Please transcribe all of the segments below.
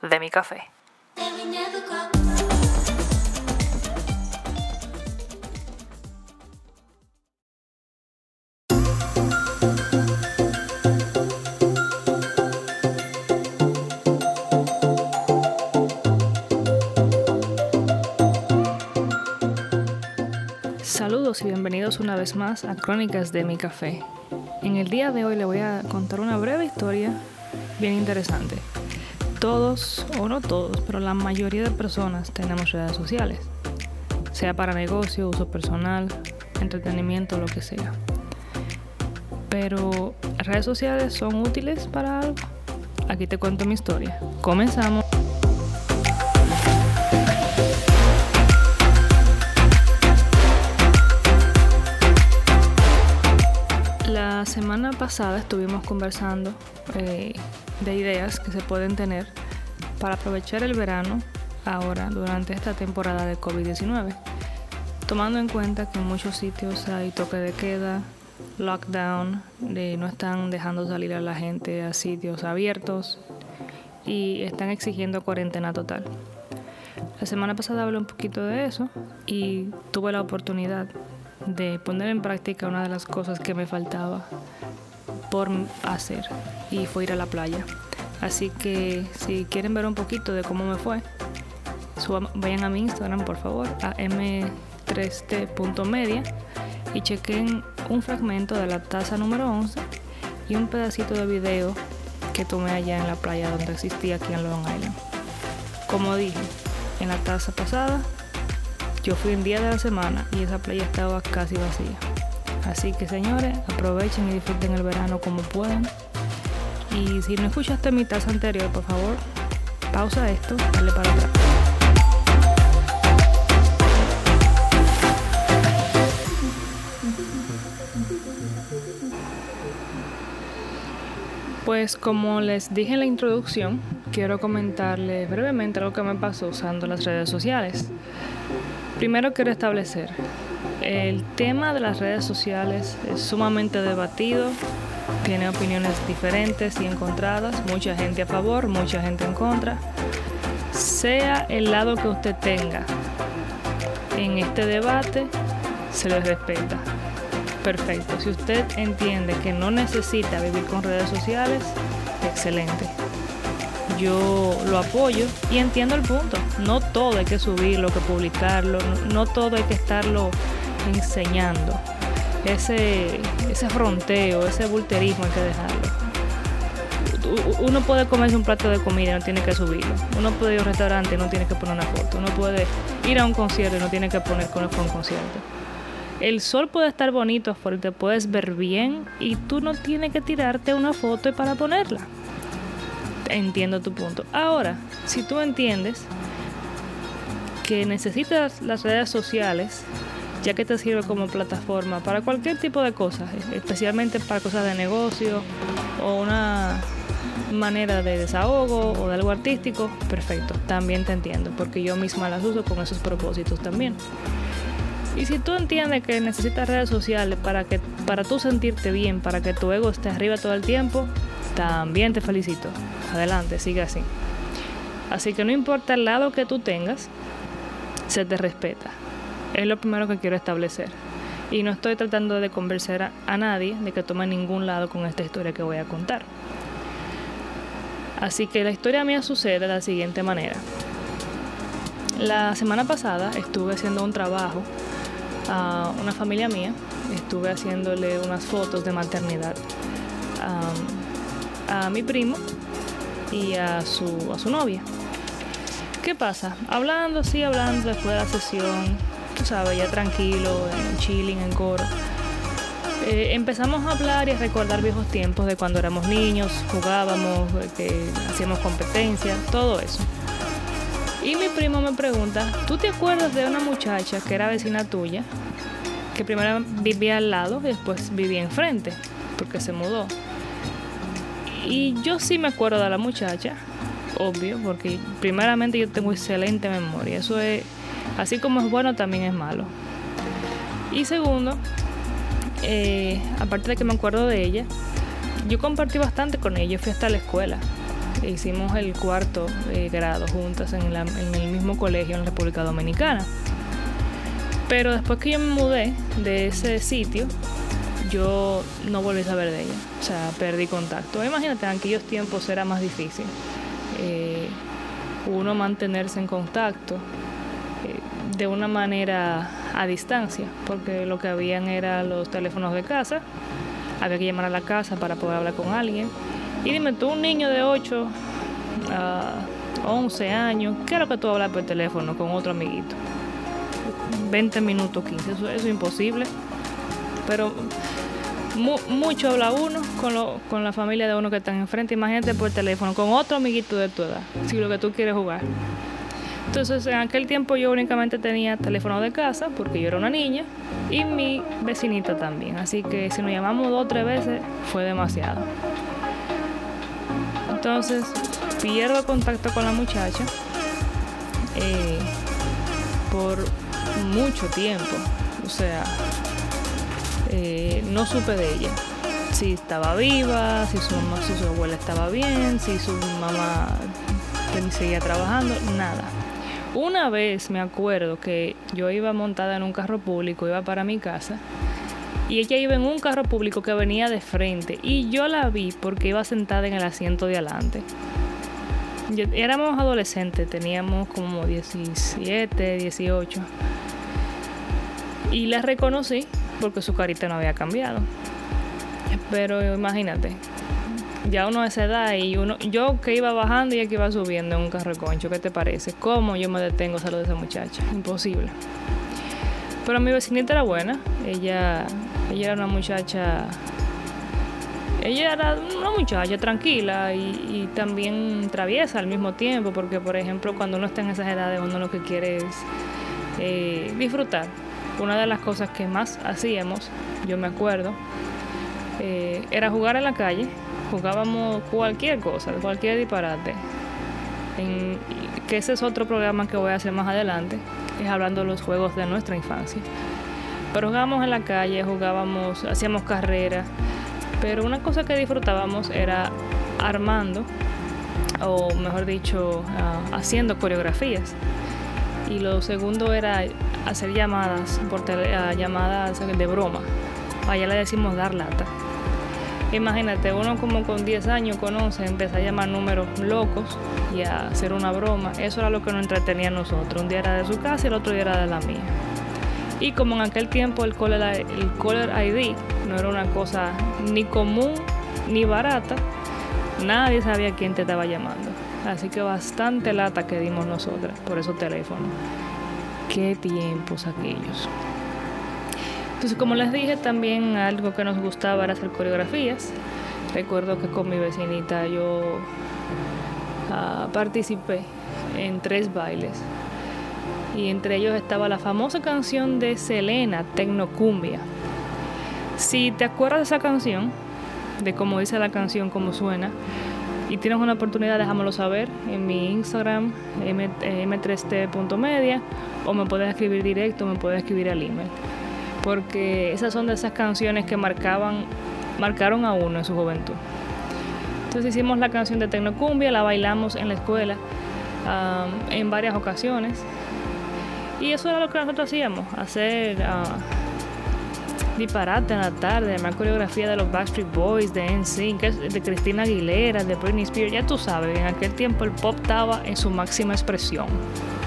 De mi café. Saludos y bienvenidos una vez más a Crónicas de mi café. En el día de hoy le voy a contar una breve historia bien interesante. Todos, o no todos, pero la mayoría de personas tenemos redes sociales, sea para negocio, uso personal, entretenimiento, lo que sea. Pero, ¿redes sociales son útiles para algo? Aquí te cuento mi historia. Comenzamos. Pasada estuvimos conversando eh, de ideas que se pueden tener para aprovechar el verano ahora durante esta temporada de COVID-19, tomando en cuenta que en muchos sitios hay toque de queda, lockdown, de no están dejando salir a la gente a sitios abiertos y están exigiendo cuarentena total. La semana pasada hablé un poquito de eso y tuve la oportunidad de poner en práctica una de las cosas que me faltaba por hacer y fue ir a la playa. Así que si quieren ver un poquito de cómo me fue, vayan a mi Instagram por favor, a m3t.media y chequen un fragmento de la taza número 11 y un pedacito de video que tomé allá en la playa donde existía aquí en Long Island. Como dije, en la taza pasada, yo fui en día de la semana y esa playa estaba casi vacía. Así que señores, aprovechen y disfruten el verano como puedan. Y si no escuchaste mi taza anterior, por favor, pausa esto, dale para atrás. Pues como les dije en la introducción, quiero comentarles brevemente lo que me pasó usando las redes sociales. Primero quiero establecer, el tema de las redes sociales es sumamente debatido, tiene opiniones diferentes y encontradas, mucha gente a favor, mucha gente en contra. Sea el lado que usted tenga en este debate, se les respeta. Perfecto. Si usted entiende que no necesita vivir con redes sociales, excelente. Yo lo apoyo y entiendo el punto. No todo hay que subirlo, que publicarlo, no todo hay que estarlo enseñando. Ese, ese fronteo, ese bulterismo hay que dejarlo. Uno puede comerse un plato de comida y no tiene que subirlo. Uno puede ir a un restaurante y no tiene que poner una foto. Uno puede ir a un concierto y no tiene que poner con un concierto. El sol puede estar bonito afuera, te puedes ver bien y tú no tienes que tirarte una foto para ponerla. Entiendo tu punto. Ahora, si tú entiendes que necesitas las redes sociales, ya que te sirve como plataforma para cualquier tipo de cosas, especialmente para cosas de negocio o una manera de desahogo o de algo artístico, perfecto, también te entiendo, porque yo misma las uso con esos propósitos también. Y si tú entiendes que necesitas redes sociales para que para tú sentirte bien, para que tu ego esté arriba todo el tiempo, también te felicito. Adelante, sigue así. Así que no importa el lado que tú tengas, se te respeta. Es lo primero que quiero establecer. Y no estoy tratando de convencer a, nadie de que tome ningún lado con esta historia que voy a contar. Así que la historia mía sucede de la siguiente manera. La semana pasada estuve haciendo un trabajo a una familia mía, estuve haciéndole unas fotos de maternidad a, a mi primo y a su, a su novia. ¿Qué pasa? Hablando, sí, hablando después de la sesión, tú sabes, ya tranquilo, en chilling, en coro. Eh, empezamos a hablar y a recordar viejos tiempos de cuando éramos niños, jugábamos, hacíamos competencias, todo eso. Y mi primo me pregunta, ¿tú te acuerdas de una muchacha que era vecina tuya? Que primero vivía al lado y después vivía enfrente, porque se mudó. Y yo sí me acuerdo de la muchacha, obvio, porque primeramente yo tengo excelente memoria. Eso es, así como es bueno, también es malo. Y segundo, eh, aparte de que me acuerdo de ella, yo compartí bastante con ella, fui hasta la escuela. hicimos el cuarto eh, grado juntas en, en el mismo colegio en la República Dominicana. Pero después que yo me mudé de ese sitio, yo no volví a saber de ella. O sea, perdí contacto. Imagínate, en aquellos tiempos era más difícil eh, uno mantenerse en contacto eh, de una manera a distancia, porque lo que habían eran los teléfonos de casa, había que llamar a la casa para poder hablar con alguien. Y dime tú, un niño de 8 a 11 años, ¿qué que tú hablas por teléfono con otro amiguito? 20 minutos, 15, eso, es imposible. Pero mucho habla uno con, con la familia de uno que está enfrente. Imagínate por teléfono con otro amiguito de tu edad, si lo que tú quieres jugar. Entonces, en aquel tiempo yo únicamente tenía teléfono de casa porque yo era una niña y mi vecinita también. Así que si nos llamamos dos o tres veces fue demasiado. Entonces, pierdo contacto con la muchacha eh, por mucho tiempo. O sea, eh, no supe de ella. Si estaba viva, si su mamá, si su abuela estaba bien, si su mamá seguía trabajando, nada. Una vez me acuerdo que yo iba montada en un carro público, iba para mi casa, y ella iba en un carro público que venía de frente, y yo la vi porque iba sentada en el asiento de adelante. éramos adolescentes, teníamos como 17, 18. Y la reconocí porque su carita no había cambiado. Pero imagínate, ya uno de esa edad y uno, yo que iba bajando y ella que iba subiendo en un carro concho, ¿qué te parece? ¿Cómo yo me detengo a saludar a esa muchacha? Imposible. Pero mi vecinita era buena, ella, ella era una muchacha, ella era una muchacha tranquila y, también traviesa al mismo tiempo, porque por ejemplo cuando uno está en esas edades uno lo que quiere es eh, disfrutar una de las cosas que más hacíamos, yo me acuerdo, eh, era jugar en la calle. Jugábamos cualquier cosa, cualquier disparate. Que ese es otro programa que voy a hacer más adelante, es hablando de los juegos de nuestra infancia. Pero jugábamos en la calle, jugábamos, hacíamos carreras, pero una cosa que disfrutábamos era armando, o mejor dicho, ah, haciendo coreografías. Y lo segundo era hacer llamadas, por llamadas de broma. Allá le decimos dar lata. Imagínate, uno como con 10 años, con 11, empezó a llamar números locos y a hacer una broma. Eso era lo que nos entretenía a nosotros. Un día era de su casa y el otro día era de la mía. Y como en aquel tiempo el caller, el ID no era una cosa ni común ni barata, nadie sabía quién te estaba llamando. Así que bastante lata que dimos nosotras por esos teléfonos. Qué tiempos aquellos. Entonces, como les dije, también algo que nos gustaba era hacer coreografías. Recuerdo que con mi vecinita yo ah, participé en tres bailes. Y entre ellos estaba la famosa canción de Selena, Tecnocumbia. Si te acuerdas de esa canción, de cómo dice la canción, cómo suena, y tienes una oportunidad, déjamelo saber en mi Instagram, m3t.media, o me puedes escribir directo, me puedes escribir al email. Porque esas son de esas canciones que marcaban, marcaron a uno en su juventud. Entonces hicimos la canción de Tecnocumbia, la bailamos en la escuela en varias ocasiones. Y eso era lo que nosotros hacíamos, hacer uh, disparate en la tarde, la coreografía de los Backstreet Boys, de NSYNC, de Cristina Aguilera, de Britney Spears, ya tú sabes, en aquel tiempo el pop estaba en su máxima expresión.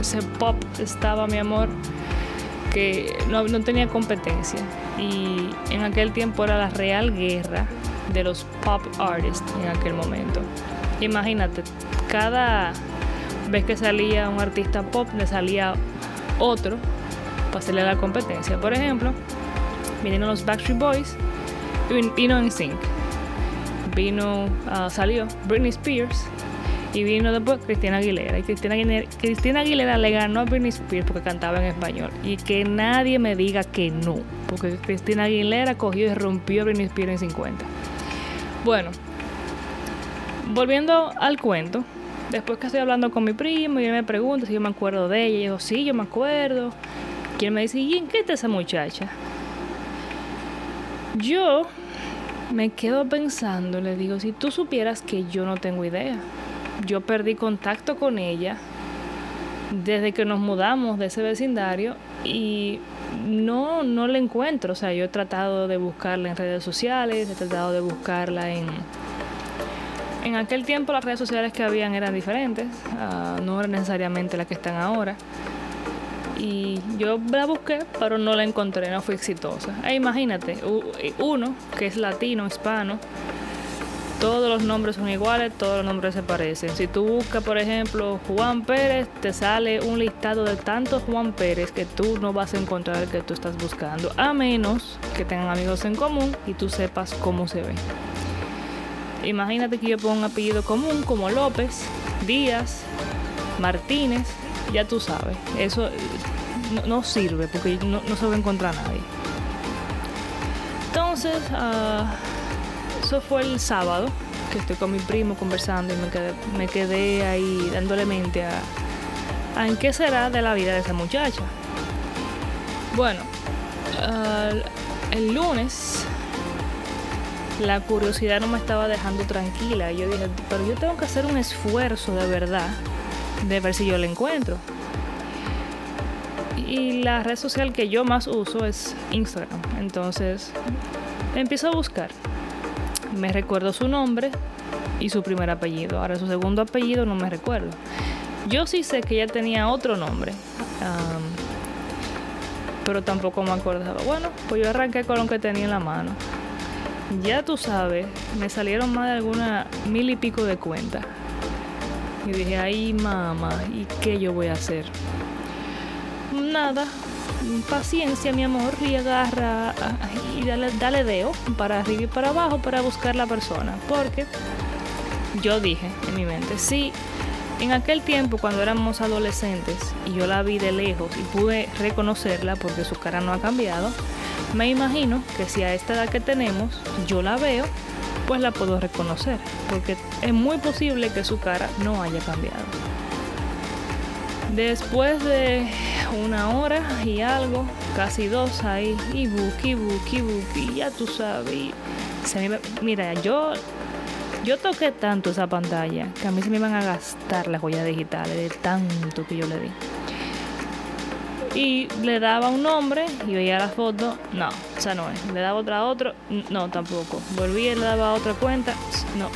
Ese pop estaba, mi amor, que no, no tenía competencia. Y en aquel tiempo era la real guerra de los pop artists en aquel momento. Imagínate, cada vez que salía un artista pop, le salía otro para hacerle la competencia. Por ejemplo, vinieron los Backstreet Boys, vino en Sync, vino, uh, salió Britney Spears y vino después Cristina Aguilera. Y Cristina Aguilera, Cristina Aguilera le ganó a Britney Spears porque cantaba en español. Y que nadie me diga que no, porque Cristina Aguilera cogió y rompió a Britney Spears en 50. Bueno, volviendo al cuento, después que estoy hablando con mi primo y él me pregunta si yo me acuerdo de ella, y yo, sí, yo me acuerdo. Y él me dice, ¿y en qué está esa muchacha? Yo me quedo pensando, le digo, si tú supieras que yo no tengo idea. yo perdí contacto con ella desde que nos mudamos de ese vecindario y no, no la encuentro. O sea, yo he tratado de buscarla en redes sociales, he tratado de buscarla en... En aquel tiempo las redes sociales que habían eran diferentes, ah, no eran necesariamente las que están ahora. Y yo la busqué, pero no la encontré, no fue exitosa. E imagínate, uno que es latino, hispano, todos los nombres son iguales, todos los nombres se parecen. Si tú buscas, por ejemplo, Juan Pérez, te sale un listado de tantos Juan Pérez que tú no vas a encontrar el que tú estás buscando, a menos que tengan amigos en común y tú sepas cómo se ve. Imagínate que yo pongo un apellido común como López, Díaz, Martínez, ya tú sabes. Eso no, sirve porque no, se va a encontrar nadie. Entonces, uh, eso fue el sábado, que estoy con mi primo conversando y me quedé, me quedé ahí dándole mente a, en qué será de la vida de esa muchacha. Bueno, el lunes la curiosidad no me estaba dejando tranquila. Yo dije, pero yo tengo que hacer un esfuerzo de verdad de ver si yo la encuentro. Y la red social que yo más uso es Instagram. Entonces empiezo a buscar me recuerdo su nombre y su primer apellido. Ahora su segundo apellido no me recuerdo. Yo sí sé que ella tenía otro nombre, pero tampoco me acordaba. Bueno, pues yo arranqué con lo que tenía en la mano. Ya tú sabes, me salieron más de alguna mil y pico de cuentas. Y dije, ay mamá, ¿y qué yo voy a hacer? Nada, paciencia, mi amor, y agarra y dale, dale deo para arriba y para abajo para buscar la persona. Porque yo dije en mi mente, sí, en aquel tiempo cuando éramos adolescentes y yo la vi de lejos y pude reconocerla porque su cara no ha cambiado, me imagino que si a esta edad que tenemos yo la veo, pues la puedo reconocer, porque es muy posible que su cara no haya cambiado. Después de una hora y algo, casi dos ahí, y y book, y ya tú sabes. mira, yo, yo toqué tanto esa pantalla que a mí se me iban a gastar las joyas digitales de tanto que yo le di. Y le daba un nombre y veía la foto, no, o sea, no es. Le daba otra a otro, no, tampoco. Volví y le daba otra cuenta, no,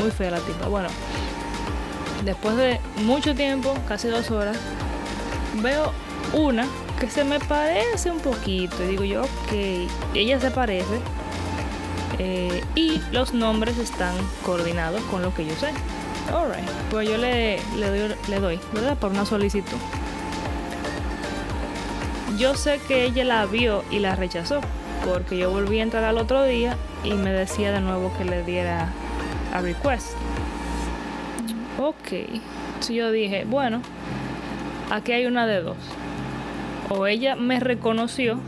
muy fea la tipa. Bueno, después de mucho tiempo, casi dos horas, veo una que se me parece un poquito. Y digo yo, ok, ella se parece. Eh, y los nombres están coordinados con lo que yo sé. Alright, pues yo le, le, doy, le doy, ¿verdad? Por una solicitud. Yo sé que ella la vio y la rechazó, porque yo volví a entrar al otro día y me decía de nuevo que le diera a request. Ok, entonces yo dije, bueno, aquí hay una de dos. O ella me reconoció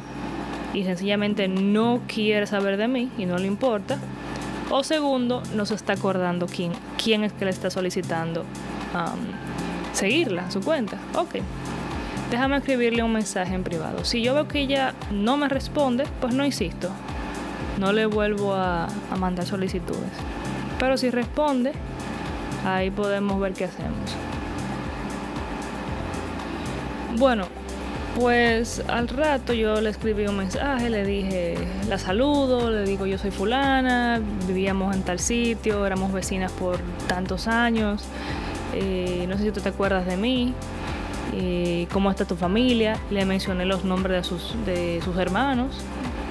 y sencillamente no quiere saber de mí y no le importa. O segundo, no se está acordando quién, quién es que le está solicitando seguirla, su cuenta. Ok, déjame escribirle un mensaje en privado. Si yo veo que ella no me responde, pues no insisto. No le vuelvo a mandar solicitudes. Pero si responde, ahí podemos ver qué hacemos. Bueno, pues al rato yo le escribí un mensaje, le dije, la saludo, le digo yo soy fulana, vivíamos en tal sitio, éramos vecinas por tantos años, eh, no sé si tú te acuerdas de mí, eh, cómo está tu familia, le mencioné los nombres de sus, de sus hermanos,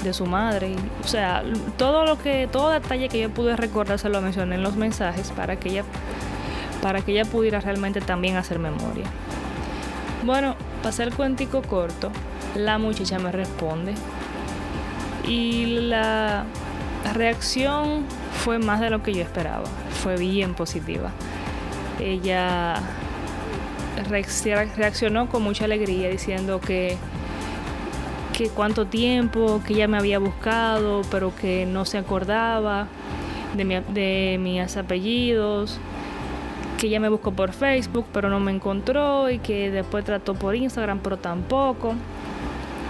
de su madre, o sea, todo lo que, todo detalle que yo pude recordar se lo mencioné en los mensajes para que ella, para que ella pudiera realmente también hacer memoria. Bueno, para el cuentico corto, la muchacha me responde y la reacción fue más de lo que yo esperaba. Fue bien positiva. Ella reaccionó con mucha alegría diciendo que que cuánto tiempo, que ella me había buscado, pero que no se acordaba de, de mis apellidos, que ella me buscó por Facebook, pero no me encontró y que después trató por Instagram, pero tampoco.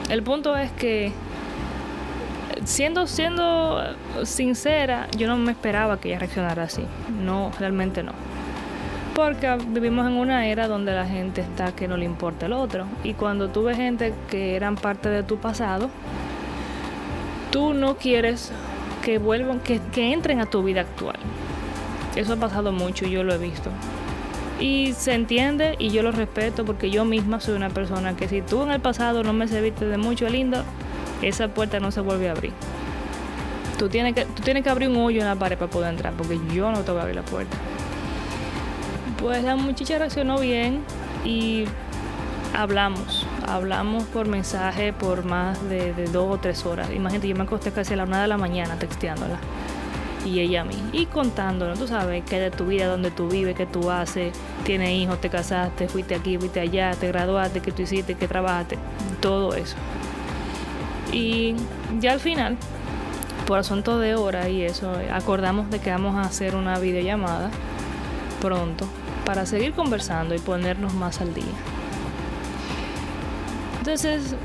El punto es que siendo siendo sincera, yo no me esperaba que ella reaccionara así. No, realmente no. Porque vivimos en una era donde la gente está que no le importa el otro. Y cuando tú ves gente que eran parte de tu pasado, tú no quieres que vuelvan, que entren a tu vida actual. Eso ha pasado mucho y yo lo he visto. Y se entiende y yo lo respeto porque yo misma soy una persona que si tú en el pasado no me serviste de mucho lindo, esa puerta no se vuelve a abrir. Tú tienes que, tú tienes que abrir un hoyo en la pared para poder entrar porque yo no te voy a abrir la puerta. Pues la muchacha reaccionó bien y hablamos. Hablamos por mensaje por más de, de dos o tres horas. Imagínate, yo me acosté casi a la una de la mañana texteándola y ella a mí. Y contándonos, tú sabes, qué de tu vida, dónde tú vives, qué tú haces, tienes hijos, te casaste, fuiste aquí, fuiste allá, te graduaste, qué tú hiciste, qué trabajaste, todo eso. Y ya al final, por asunto de hora y eso, acordamos de que vamos a hacer una videollamada pronto para seguir conversando y ponernos más al día. Entonces,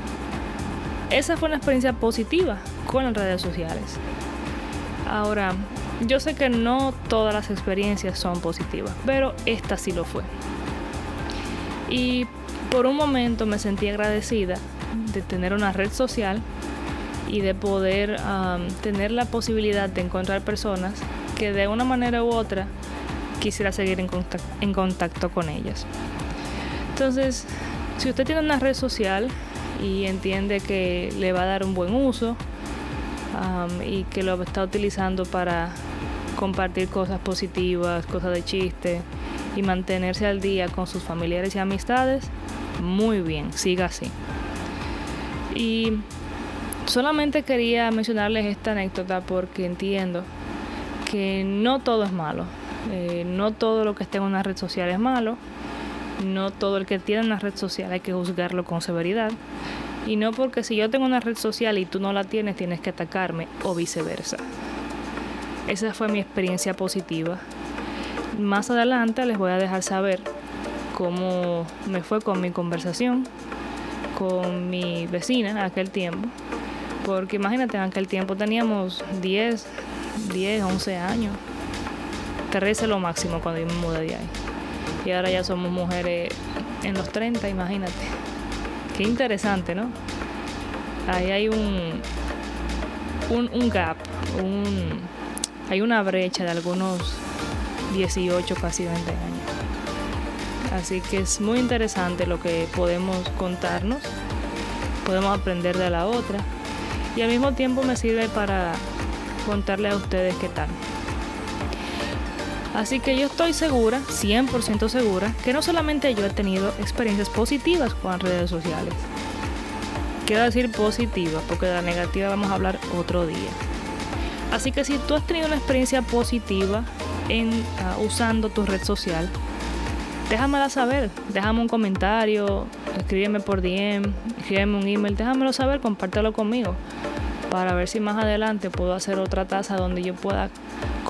esa fue una experiencia positiva con las redes sociales. Ahora, yo sé que no todas las experiencias son positivas, pero esta sí lo fue. Y por un momento me sentí agradecida de tener una red social y de poder tener la posibilidad de encontrar personas que de una manera u otra quisiera seguir en contacto, en contacto con ellas. Entonces, si usted tiene una red social y entiende que le va a dar un buen uso, y que lo está utilizando para compartir cosas positivas, cosas de chiste y mantenerse al día con sus familiares y amistades, muy bien, siga así. Y solamente quería mencionarles esta anécdota porque entiendo que no todo es malo. Eh, no todo lo que esté en una red social es malo. No todo el que tiene una red social hay que juzgarlo con severidad. Y no porque si yo tengo una red social y tú no la tienes, tienes que atacarme o viceversa. Esa fue mi experiencia positiva. Más adelante les voy a dejar saber cómo me fue con mi conversación con mi vecina en aquel tiempo. Porque imagínate, en aquel tiempo teníamos 10, 10, 11 años. 13 lo máximo cuando yo me mudé de ahí. Y ahora ya somos mujeres en los 30, imagínate. Interesante, ¿no? Ahí hay un, un, gap, hay una brecha de algunos 18, casi 20 años. Así que es muy interesante lo que podemos contarnos, podemos aprender de la otra y al mismo tiempo me sirve para contarle a ustedes qué tal. Así que yo estoy segura, 100% segura, que no solamente yo he tenido experiencias positivas con redes sociales. Quiero decir positivas, porque de la negativa vamos a hablar otro día. Así que si tú has tenido una experiencia positiva en uh, usando tu red social, déjamela saber, déjame un comentario, escríbeme por DM, escríbeme un email, déjamelo saber, compártelo conmigo para ver si más adelante puedo hacer otra taza donde yo pueda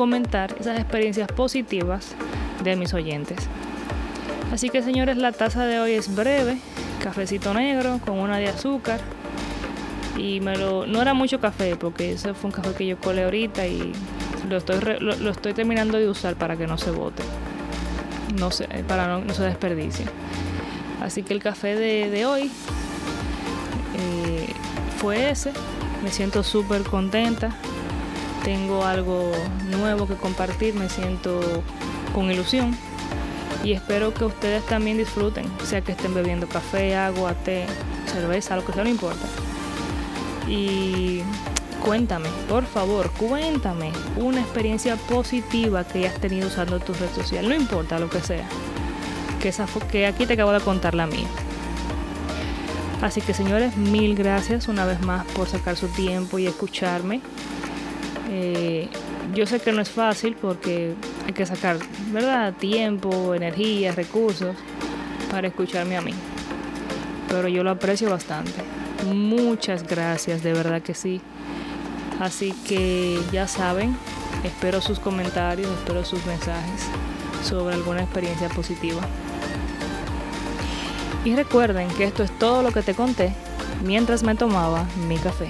comentar esas experiencias positivas de mis oyentes. Así que señores, la taza de hoy es breve, cafecito negro con una de azúcar. Y me lo, no era mucho café porque ese fue un café que yo colé ahorita y lo estoy, lo, estoy terminando de usar para que no se bote, no se, para no, no se desperdicie. Así que el café de, hoy eh, fue ese. Me siento súper contenta tengo algo nuevo que compartir, me siento con ilusión y espero que ustedes también disfruten, sea que estén bebiendo café, agua, té, cerveza, lo que sea, no importa. Y cuéntame, por favor, cuéntame una experiencia positiva que hayas tenido usando tu red social, no importa lo que sea, que, esa, que aquí te acabo de contar la mía. Así que señores, mil gracias una vez más por sacar su tiempo y escucharme. Eh, yo sé que no es fácil porque hay que sacar, ¿verdad? Tiempo, energía, recursos para escucharme a mí. Pero yo lo aprecio bastante. Muchas gracias, de verdad que sí. Así que ya saben, espero sus comentarios, espero sus mensajes sobre alguna experiencia positiva. Y recuerden que esto es todo lo que te conté mientras me tomaba mi café.